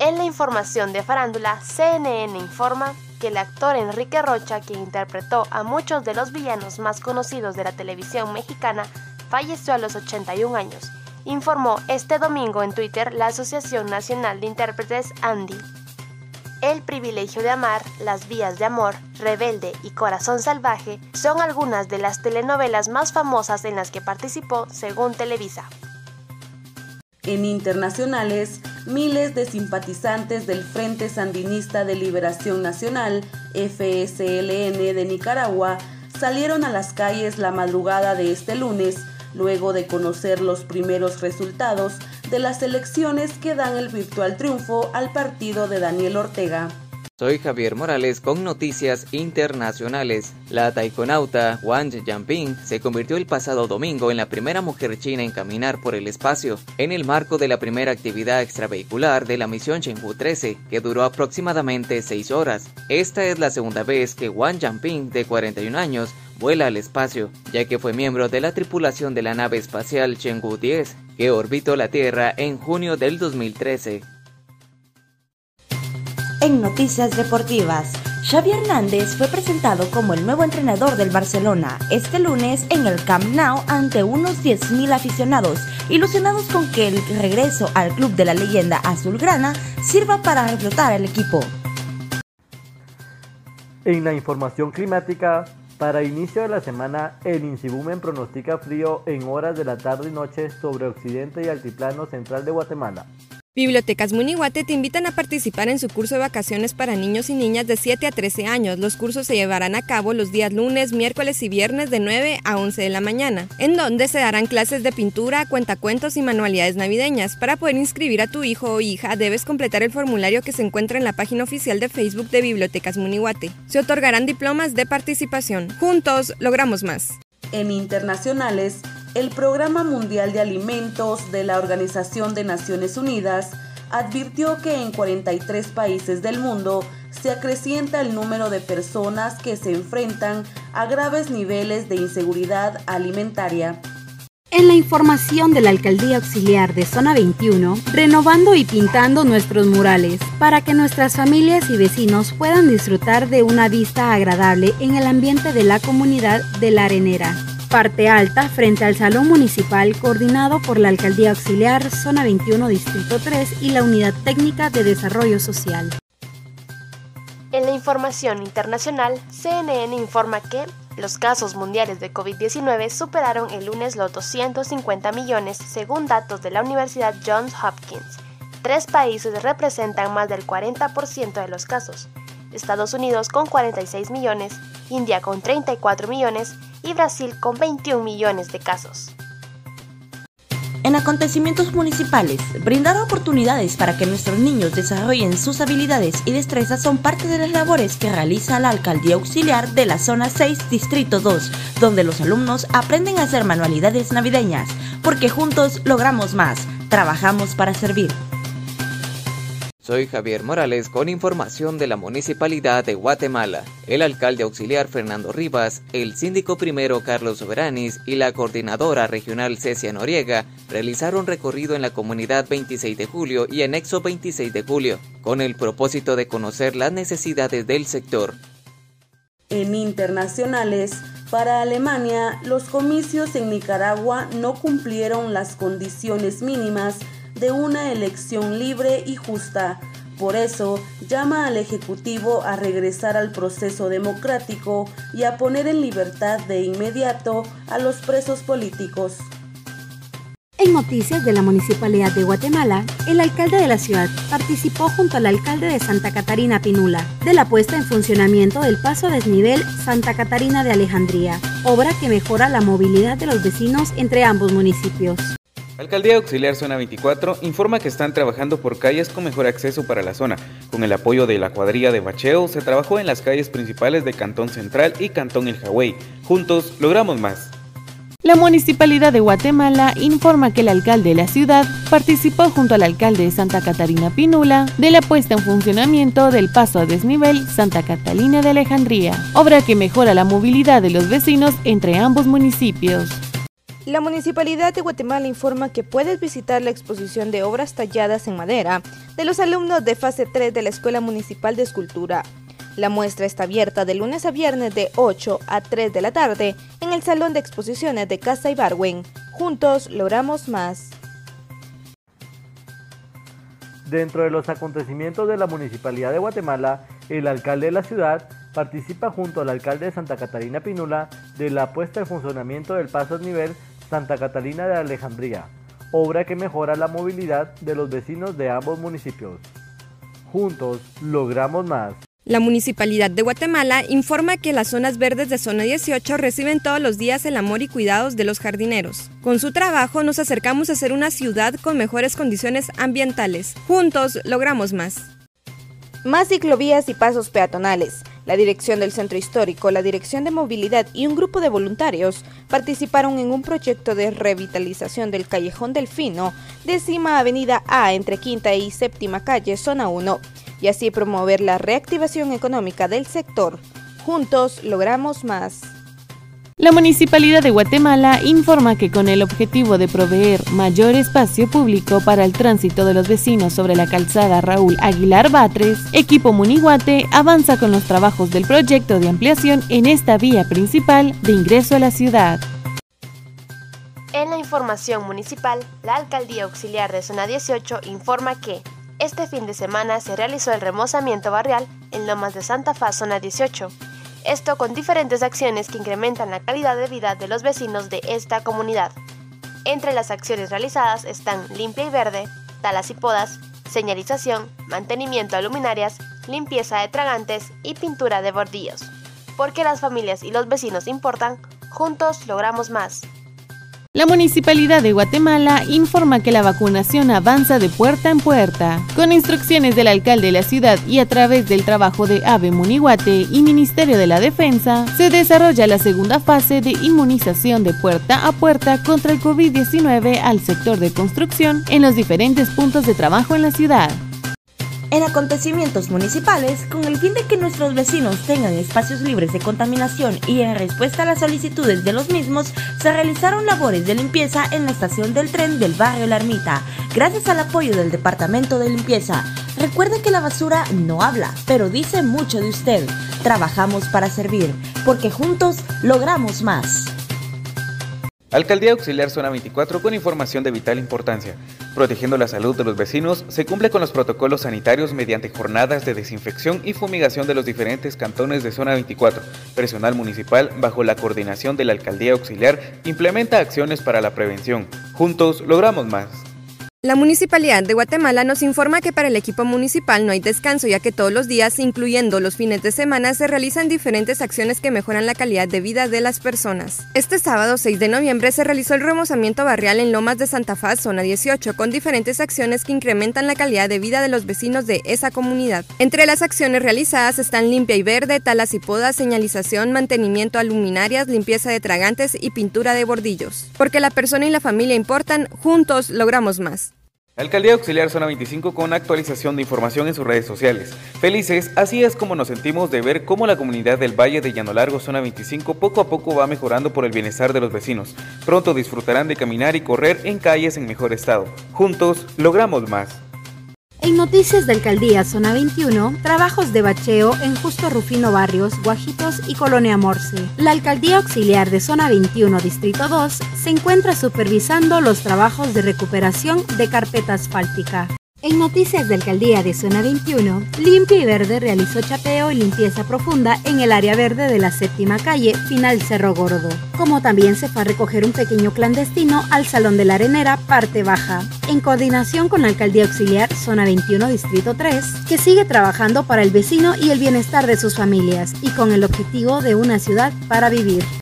En la información de farándula, CNN informa que el actor Enrique Rocha, quien interpretó a muchos de los villanos más conocidos de la televisión mexicana, falleció a los 81 años, informó este domingo en Twitter la Asociación Nacional de Intérpretes Andy. El privilegio de amar, Las vías de amor, Rebelde y Corazón salvaje son algunas de las telenovelas más famosas en las que participó según Televisa. En internacionales, miles de simpatizantes del Frente Sandinista de Liberación Nacional, FSLN de Nicaragua, salieron a las calles la madrugada de este lunes, luego de conocer los primeros resultados de las elecciones que dan el virtual triunfo al partido de Daniel Ortega. Soy Javier Morales con noticias internacionales. La taikonauta Wang Yanping se convirtió el pasado domingo en la primera mujer china en caminar por el espacio, en el marco de la primera actividad extravehicular de la misión Chengdu 13, que duró aproximadamente 6 horas. Esta es la segunda vez que Wang Yanping, de 41 años, vuela al espacio, ya que fue miembro de la tripulación de la nave espacial Chengdu 10, que orbitó la Tierra en junio del 2013. En Noticias Deportivas, Xavi Hernández fue presentado como el nuevo entrenador del Barcelona este lunes en el Camp Nou ante unos 10.000 aficionados, ilusionados con que el regreso al club de la leyenda azulgrana sirva para reflotar el equipo. En la información climática, para inicio de la semana, el Insibumen pronostica frío en horas de la tarde y noche sobre occidente y altiplano central de Guatemala. Bibliotecas Munihuate te invitan a participar en su curso de vacaciones para niños y niñas de 7 a 13 años. Los cursos se llevarán a cabo los días lunes, miércoles y viernes de 9 a 11 de la mañana, en donde se darán clases de pintura, cuentacuentos y manualidades navideñas. Para poder inscribir a tu hijo o hija, debes completar el formulario que se encuentra en la página oficial de Facebook de Bibliotecas Munihuate. Se otorgarán diplomas de participación. Juntos logramos más. En internacionales, el Programa Mundial de Alimentos de la Organización de Naciones Unidas advirtió que en 43 países del mundo se acrecienta el número de personas que se enfrentan a graves niveles de inseguridad alimentaria. En la información de la Alcaldía Auxiliar de Zona 21, renovando y pintando nuestros murales para que nuestras familias y vecinos puedan disfrutar de una vista agradable en el ambiente de la comunidad de La Arenera parte alta frente al Salón Municipal coordinado por la Alcaldía Auxiliar Zona 21 Distrito 3 y la Unidad Técnica de Desarrollo Social. En la información internacional, CNN informa que los casos mundiales de COVID-19 superaron el lunes los 250 millones según datos de la Universidad Johns Hopkins. Tres países representan más del 40% de los casos. Estados Unidos con 46 millones, India con 34 millones y Brasil con 21 millones de casos. En acontecimientos municipales, brindar oportunidades para que nuestros niños desarrollen sus habilidades y destrezas son parte de las labores que realiza la Alcaldía Auxiliar de la Zona 6, Distrito 2, donde los alumnos aprenden a hacer manualidades navideñas, porque juntos logramos más, trabajamos para servir. Soy Javier Morales con información de la Municipalidad de Guatemala. El alcalde auxiliar Fernando Rivas, el síndico primero Carlos Soberanis y la coordinadora regional Cecia Noriega realizaron recorrido en la comunidad 26 de julio y anexo 26 de julio, con el propósito de conocer las necesidades del sector. En internacionales, para Alemania, los comicios en Nicaragua no cumplieron las condiciones mínimas de una elección libre y justa. Por eso, llama al Ejecutivo a regresar al proceso democrático y a poner en libertad de inmediato a los presos políticos. En noticias de la Municipalidad de Guatemala, el alcalde de la ciudad participó junto al alcalde de Santa Catarina Pinula de la puesta en funcionamiento del paso a desnivel Santa Catarina de Alejandría, obra que mejora la movilidad de los vecinos entre ambos municipios. Alcaldía Auxiliar Zona 24 informa que están trabajando por calles con mejor acceso para la zona. Con el apoyo de la cuadrilla de bacheo, se trabajó en las calles principales de Cantón Central y Cantón El Hawái. Juntos logramos más. La Municipalidad de Guatemala informa que el alcalde de la ciudad participó junto al alcalde de Santa Catarina Pinula de la puesta en funcionamiento del paso a desnivel Santa Catalina de Alejandría, obra que mejora la movilidad de los vecinos entre ambos municipios. La Municipalidad de Guatemala informa que puedes visitar la exposición de obras talladas en madera de los alumnos de fase 3 de la Escuela Municipal de Escultura. La muestra está abierta de lunes a viernes de 8 a 3 de la tarde en el Salón de Exposiciones de Casa Ibarwen. Juntos logramos más. Dentro de los acontecimientos de la Municipalidad de Guatemala, el alcalde de la ciudad participa junto al alcalde de Santa Catarina Pinula de la puesta en funcionamiento del paso nivel Santa Catalina de Alejandría, obra que mejora la movilidad de los vecinos de ambos municipios. Juntos logramos más. La Municipalidad de Guatemala informa que las zonas verdes de zona 18 reciben todos los días el amor y cuidados de los jardineros. Con su trabajo nos acercamos a ser una ciudad con mejores condiciones ambientales. Juntos logramos más. Más ciclovías y pasos peatonales. La dirección del centro histórico, la dirección de movilidad y un grupo de voluntarios participaron en un proyecto de revitalización del Callejón Delfino, décima avenida A entre quinta y séptima calle, zona 1, y así promover la reactivación económica del sector. Juntos logramos más. La Municipalidad de Guatemala informa que con el objetivo de proveer mayor espacio público para el tránsito de los vecinos sobre la calzada Raúl Aguilar Batres, Equipo Muniguate avanza con los trabajos del proyecto de ampliación en esta vía principal de ingreso a la ciudad. En la información municipal, la Alcaldía Auxiliar de Zona 18 informa que este fin de semana se realizó el remozamiento barrial en Lomas de Santa Fa, Zona 18 esto con diferentes acciones que incrementan la calidad de vida de los vecinos de esta comunidad. Entre las acciones realizadas están limpia y verde, talas y podas, señalización, mantenimiento de luminarias, limpieza de tragantes y pintura de bordillos. Porque las familias y los vecinos importan, juntos logramos más. La Municipalidad de Guatemala informa que la vacunación avanza de puerta en puerta. Con instrucciones del alcalde de la ciudad y a través del trabajo de AVE Muniguate y Ministerio de la Defensa, se desarrolla la segunda fase de inmunización de puerta a puerta contra el COVID-19 al sector de construcción en los diferentes puntos de trabajo en la ciudad en acontecimientos municipales con el fin de que nuestros vecinos tengan espacios libres de contaminación y en respuesta a las solicitudes de los mismos, se realizaron labores de limpieza en la estación del tren del barrio La Ermita, gracias al apoyo del Departamento de Limpieza. Recuerde que la basura no habla, pero dice mucho de usted. Trabajamos para servir, porque juntos logramos más. Alcaldía Auxiliar Zona 24 con información de vital importancia. Protegiendo la salud de los vecinos, se cumple con los protocolos sanitarios mediante jornadas de desinfección y fumigación de los diferentes cantones de Zona 24. Personal municipal, bajo la coordinación de la Alcaldía Auxiliar, implementa acciones para la prevención. Juntos logramos más. La Municipalidad de Guatemala nos informa que para el equipo municipal no hay descanso ya que todos los días, incluyendo los fines de semana, se realizan diferentes acciones que mejoran la calidad de vida de las personas. Este sábado 6 de noviembre se realizó el remozamiento barrial en Lomas de Santa Fa, zona 18, con diferentes acciones que incrementan la calidad de vida de los vecinos de esa comunidad. Entre las acciones realizadas están limpia y verde, talas y podas, señalización, mantenimiento a luminarias, limpieza de tragantes y pintura de bordillos. Porque la persona y la familia importan, juntos logramos más. Alcaldía Auxiliar Zona 25 con actualización de información en sus redes sociales. Felices, así es como nos sentimos de ver cómo la comunidad del Valle de Llano Largo Zona 25 poco a poco va mejorando por el bienestar de los vecinos. Pronto disfrutarán de caminar y correr en calles en mejor estado. Juntos logramos más. En noticias de Alcaldía Zona 21, trabajos de bacheo en Justo Rufino Barrios, Guajitos y Colonia Morse. La Alcaldía Auxiliar de Zona 21, Distrito 2, se encuentra supervisando los trabajos de recuperación de carpeta asfáltica. En noticias de Alcaldía de Zona 21, Limpia y Verde realizó chapeo y limpieza profunda en el área verde de la séptima calle, final Cerro Gordo, como también se fue a recoger un pequeño clandestino al Salón de la Arenera, parte baja, en coordinación con la Alcaldía Auxiliar Zona 21, Distrito 3, que sigue trabajando para el vecino y el bienestar de sus familias y con el objetivo de una ciudad para vivir.